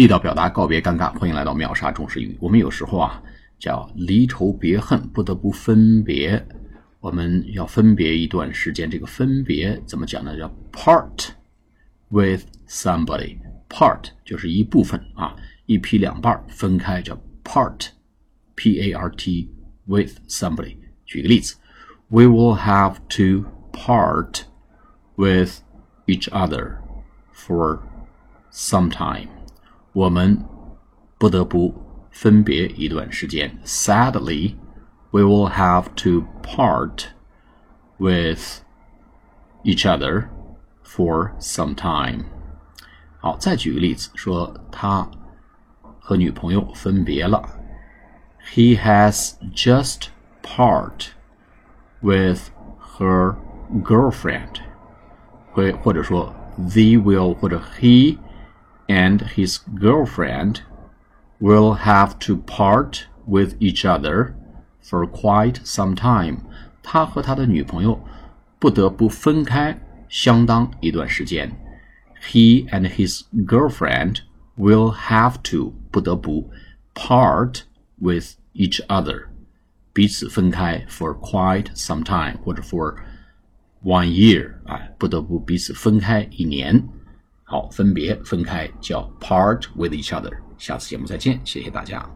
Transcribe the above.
地道表达告别尴尬，欢迎来到秒杀中式英语。我们有时候啊叫离愁别恨，不得不分别。我们要分别一段时间，这个分别怎么讲呢？叫 part with somebody。part 就是一部分啊，一劈两半分开叫 part，p a r t with somebody。举个例子，We will have to part with each other for some time。我们不得不分别一段时间。Sadly。we will have to part with each other for some time。好，再举个例子，说他和女朋友分别了。He has just part with her girlfriend，会或者说 they will 或者 he and his girlfriend will have to part with each other for quite some time，他和他的女朋友不得不分开相当一段时间。He and his girlfriend will have to 不得不 part with each other，彼此分开 for quite some time，或者 for one year，哎，不得不彼此分开一年。 好，分别分开叫 part with each other。下次节目再见，谢谢大家。